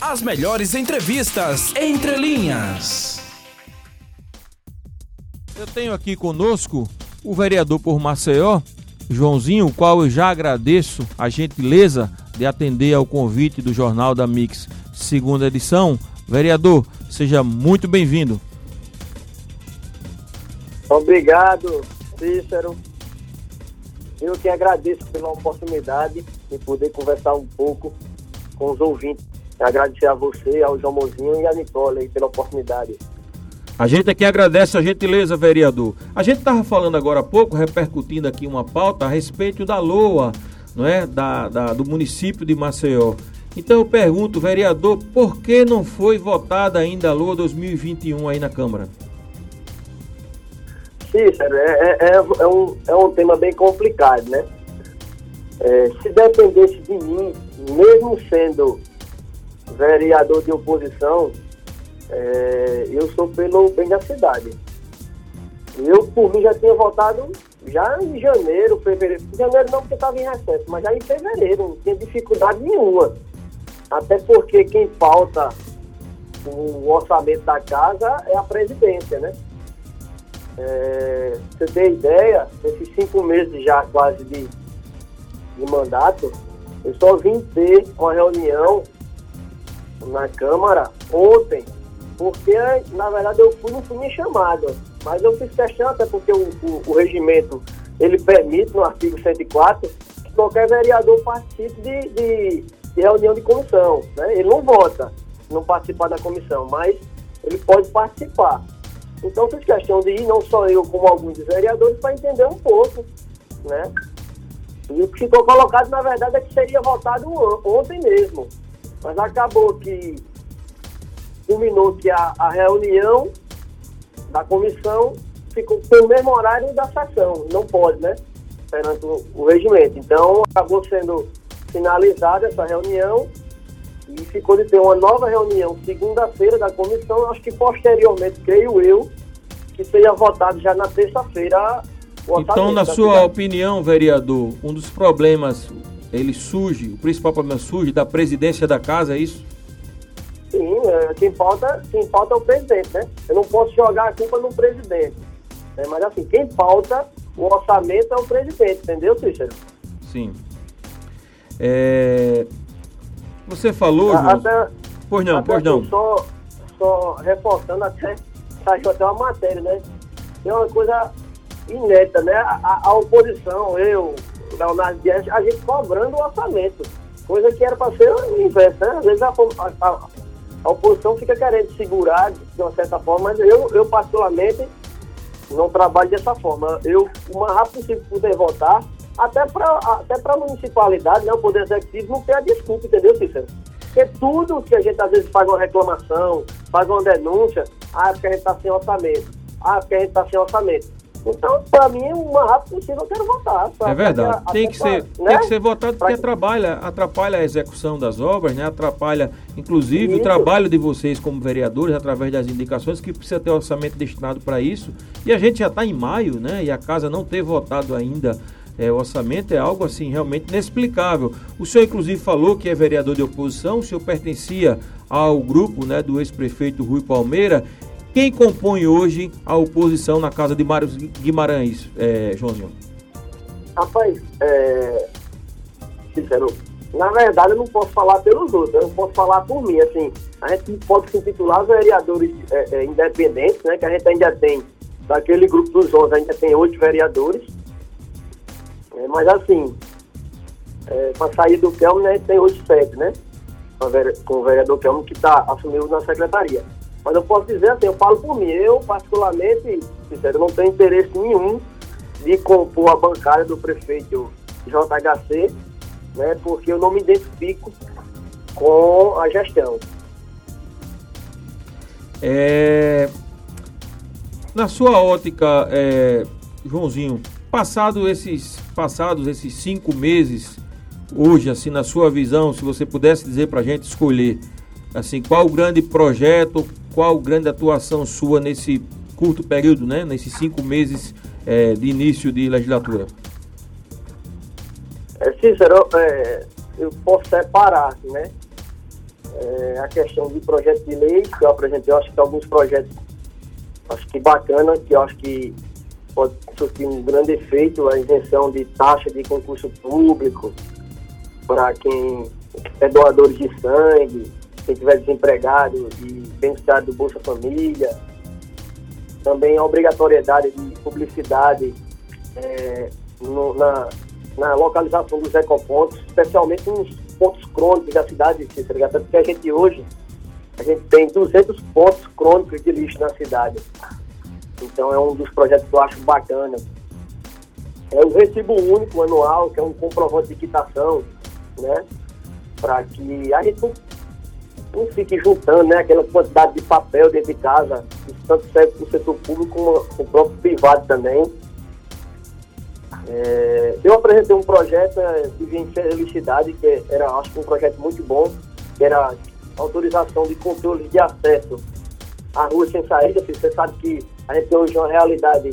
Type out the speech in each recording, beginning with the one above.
As melhores entrevistas entre linhas. Eu tenho aqui conosco o vereador por Maceió, Joãozinho, o qual eu já agradeço a gentileza de atender ao convite do Jornal da Mix, segunda edição. Vereador, seja muito bem-vindo. Obrigado, Cícero. Eu que agradeço pela oportunidade de poder conversar um pouco com os ouvintes. Agradecer a você, ao João Mozinho e a Nicole pela oportunidade. A gente aqui agradece a gentileza, vereador. A gente estava falando agora há pouco, repercutindo aqui uma pauta a respeito da LOA, não é? Da, da, do município de Maceió. Então eu pergunto, vereador, por que não foi votada ainda a LOA 2021 aí na Câmara? Cícero, é, é, é, é, um, é um tema bem complicado, né? É, se dependesse de mim, mesmo sendo vereador de oposição, é, eu sou pelo bem da cidade. Eu, por mim, já tinha votado já em janeiro, fevereiro. Em janeiro não, porque estava em recesso, mas já em fevereiro, não tinha dificuldade nenhuma. Até porque quem pauta o orçamento da casa é a presidência, né? É, você tem ideia, esses cinco meses já quase de, de mandato, eu só vim ter uma reunião na Câmara ontem porque na verdade eu fui, não fui nem chamado, mas eu fiz questão até porque o, o, o regimento ele permite no artigo 104 que qualquer vereador participe de, de, de reunião de comissão, né? Ele não vota, não participar da comissão, mas ele pode participar. Então fiz questão de ir, não só eu, como alguns vereadores, para entender um pouco, né? E o que ficou colocado, na verdade, é que seria votado ontem mesmo. Mas acabou que culminou que a, a reunião da comissão ficou pelo mesmo horário da sessão, não pode, né? Perante o, o regimento. Então, acabou sendo finalizada essa reunião e ficou de ter uma nova reunião segunda-feira da comissão, acho que posteriormente, creio eu, que seja votado já na terça-feira. Então, na sua cidade. opinião, vereador, um dos problemas, ele surge, o principal problema surge da presidência da casa, é isso? Sim, é, quem pauta, quem pauta é o presidente, né? Eu não posso jogar a culpa no presidente. Né? Mas assim, quem pauta o orçamento é o presidente, entendeu, Cícero? Sim. É... Você falou. Até, pois não, até pois não. Assim, só, só reforçando até, saiu até uma matéria, né? É uma coisa inédita, né? A, a oposição, eu, A gente cobrando o orçamento. Coisa que era para ser o inverso, né? Às vezes a, a, a oposição fica querendo segurar de uma certa forma, mas eu, eu particularmente não trabalho dessa forma. Eu, o mais rápido possível poder votar, até para até a municipalidade, né, o Poder Executivo, não ter a desculpa, entendeu, Cícero? Porque tudo que a gente às vezes faz uma reclamação, faz uma denúncia, ah, é porque a gente está sem orçamento, ah, é porque a gente está sem orçamento. Então, para mim, o mais rápido possível eu quero votar. É verdade. tem, que ser, né? tem que ser votado porque atrapalha, atrapalha a execução das obras, né? atrapalha, inclusive, isso. o trabalho de vocês como vereadores, através das indicações, que precisa ter orçamento destinado para isso. E a gente já está em maio, né? E a casa não ter votado ainda é, o orçamento é algo assim realmente inexplicável. O senhor, inclusive, falou que é vereador de oposição, o senhor pertencia ao grupo né, do ex-prefeito Rui Palmeira quem compõe hoje a oposição na casa de Mário Guimarães, é, Joãozinho? Rapaz, é, sincero, na verdade eu não posso falar pelos outros, eu posso falar por mim, assim, a gente pode se intitular vereadores é, é, independentes, né, que a gente ainda tem, daquele grupo dos 11, ainda tem oito vereadores, é, mas assim, é, para sair do Kelmo, né, tem oito sete, né, com o vereador Kelmo que tá, assumiu na secretaria. Mas eu posso dizer assim, eu falo por mim, eu particularmente, sincero, não tenho interesse nenhum de compor a bancada do prefeito JHC, né, porque eu não me identifico com a gestão. É, na sua ótica, é, Joãozinho, passado esses, passados esses cinco meses, hoje, assim, na sua visão, se você pudesse dizer para a gente escolher, assim, qual o grande projeto, qual grande atuação sua nesse curto período, né? Nesses cinco meses é, de início de legislatura? É, Cícero, é, eu posso separar, né? é, a questão de projeto de lei, que eu apresentei, eu acho que alguns projetos, acho que bacana, que eu acho que pode surtir um grande efeito, a isenção de taxa de concurso público para quem é doador de sangue, quem estiver desempregado e beneficiário do Bolsa Família. Também a obrigatoriedade de publicidade é, no, na, na localização dos ecopontos, especialmente nos pontos crônicos da cidade, tá porque a gente hoje a gente tem 200 pontos crônicos de lixo na cidade. Então é um dos projetos que eu acho bacana. É o recibo único anual, que é um comprovante de quitação, né? Para que a gente não, fique juntando né, aquela quantidade de papel dentro de casa, isso tanto serve para o setor público como o próprio privado também. É, eu apresentei um projeto é, de infelicidade, que era, acho que um projeto muito bom, que era autorização de controle de acesso à rua sem saída. Você sabe que a gente tem hoje uma realidade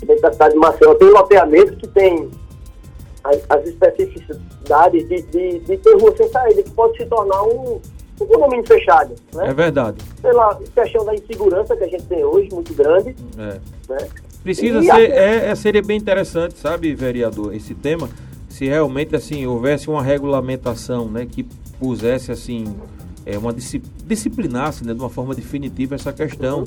dentro da cidade de Maceió, tem loteamento que tem as, as especificidades de, de, de, ter rua sem saída, que pode se tornar um, um condomínio fechado. Né? É verdade. Pela questão da insegurança que a gente tem hoje, muito grande. É. Né? Precisa e ser, é, é, seria bem interessante, sabe, vereador, esse tema, se realmente assim houvesse uma regulamentação, né, que pusesse assim é, uma disciplinasse né, de uma forma definitiva essa questão.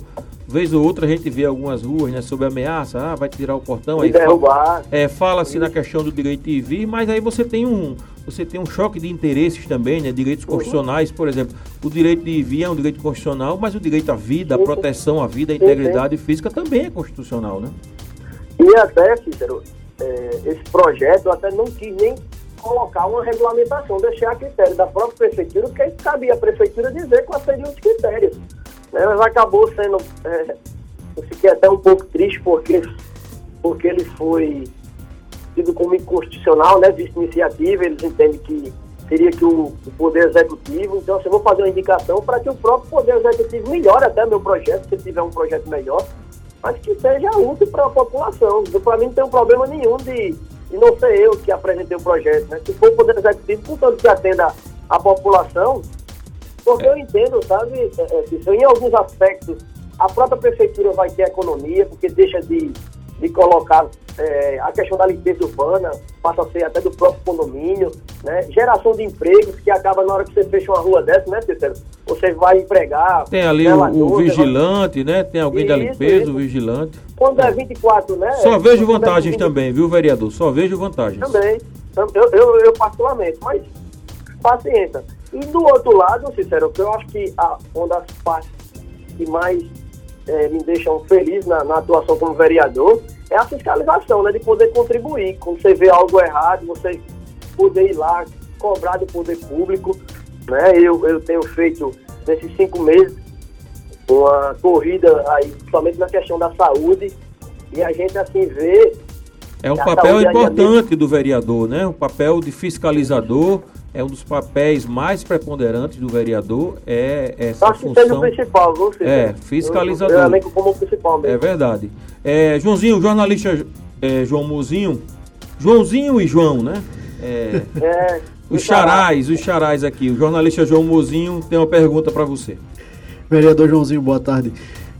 Vez ou outra a gente vê algumas ruas né, sob ameaça, ah, vai tirar o portão, aí fala, é, fala-se na questão do direito de vir, mas aí você tem um, você tem um choque de interesses também, né, direitos constitucionais, por exemplo, o direito de vir é um direito constitucional, mas o direito à vida, à proteção à vida, à integridade física também é constitucional, né? E até, Cícero, é, esse projeto até não quis nem colocar uma regulamentação, deixar a critério da própria prefeitura, porque cabia a prefeitura dizer quais seriam os critérios. Né? Mas acabou sendo. É, eu fiquei até um pouco triste porque, porque ele foi tido como inconstitucional, né? Visto iniciativa, eles entendem que teria que o, o Poder Executivo, então assim, eu vou fazer uma indicação para que o próprio Poder Executivo melhore até meu projeto, se tiver um projeto melhor, mas que seja útil para a população. Para mim não tem um problema nenhum de e não ser eu que apresentei o projeto, né? Se for o Poder Executivo, contanto que atenda a população, porque eu entendo, sabe, é, é, em alguns aspectos, a própria prefeitura vai ter economia, porque deixa de, de colocar é, a questão da limpeza urbana, passa a ser até do próprio condomínio, né? Geração de empregos, que acaba na hora que você fecha uma rua dessa, né, Cícero? Você vai empregar. Tem ali o, o, vigilante, né? Tem alguém isso, da limpeza, isso. o vigilante. Quando é 24, né? Só vejo vantagens também, viu, vereador? Só vejo vantagens. Também. Eu, eu, eu particularmente, mas paciência. E do outro lado, Cícero, eu acho que a, uma das partes que mais é, me deixam feliz na, na, atuação como vereador é a fiscalização, né? De poder contribuir. Quando você vê algo errado, você poder ir lá, cobrar do poder público. Né? Eu, eu tenho feito nesses cinco meses uma corrida aí, somente na questão da saúde, e a gente assim vê. É um papel importante do vereador, né? O papel de fiscalizador é um dos papéis mais preponderantes do vereador, é essa Acho função. Que seja o principal, você. É, fiscalizador. Eu, eu como principal mesmo. É verdade. É, Joãozinho, jornalista é, João Mozinho, Joãozinho e João, né? É, é os charais, os charais aqui. O jornalista João Mozinho tem uma pergunta para você. Vereador Joãozinho, boa tarde.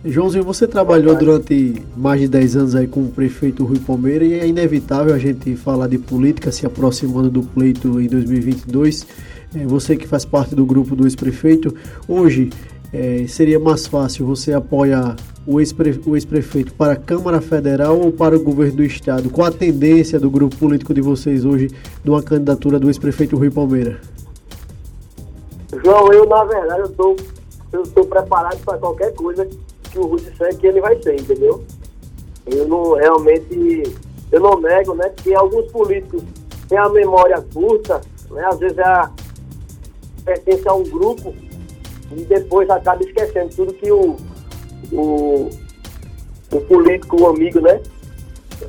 Joãozinho, você trabalhou durante mais de 10 anos aí com o prefeito Rui Palmeira e é inevitável a gente falar de política se aproximando do pleito em 2022. É, você que faz parte do grupo do ex-prefeito, hoje é, seria mais fácil você apoiar o ex-prefeito para a Câmara Federal ou para o governo do Estado? Qual a tendência do grupo político de vocês hoje de uma candidatura do ex-prefeito Rui Palmeira? João, eu na verdade eu estou eu estou preparado para qualquer coisa que o disser que ele vai ser, entendeu? Eu não realmente, eu não nego, né, que alguns políticos têm a memória curta, né, às vezes é a, pertence a um grupo e depois acaba esquecendo tudo que o, o, o político, o amigo, né,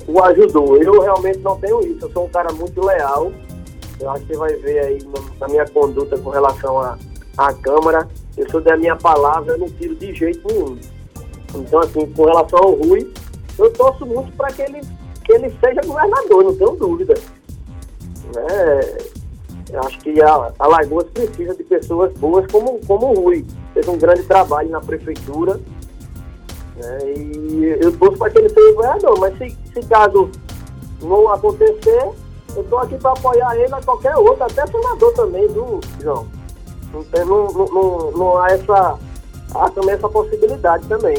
o ajudou. Eu realmente não tenho isso, eu sou um cara muito leal. Eu acho que você vai ver aí na minha conduta com relação à, à Câmara. Eu sou da minha palavra, eu não tiro de jeito nenhum. Então, assim, com relação ao Rui, eu torço muito para que ele, que ele seja governador, não tenho dúvida. Né? Eu acho que a, a Lagoas precisa de pessoas boas como, como o Rui. Fez um grande trabalho na prefeitura. Né? E eu torço para que ele seja vereador, mas se, se caso não acontecer, eu estou aqui para apoiar ele a qualquer outro, até senador também, viu, João? Não, não, não, não há essa, há também essa possibilidade também.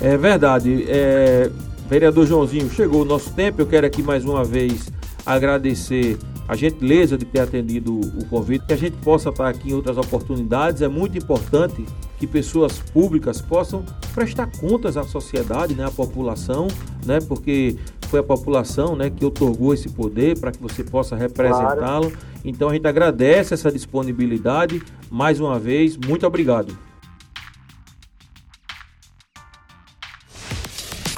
É verdade. É, vereador Joãozinho, chegou o nosso tempo. Eu quero aqui mais uma vez agradecer a gentileza de ter atendido o convite, que a gente possa estar aqui em outras oportunidades. É muito importante que pessoas públicas possam prestar contas à sociedade, né, à população, né, porque foi a população né, que otorgou esse poder para que você possa representá-lo. Claro. Então a gente agradece essa disponibilidade. Mais uma vez, muito obrigado.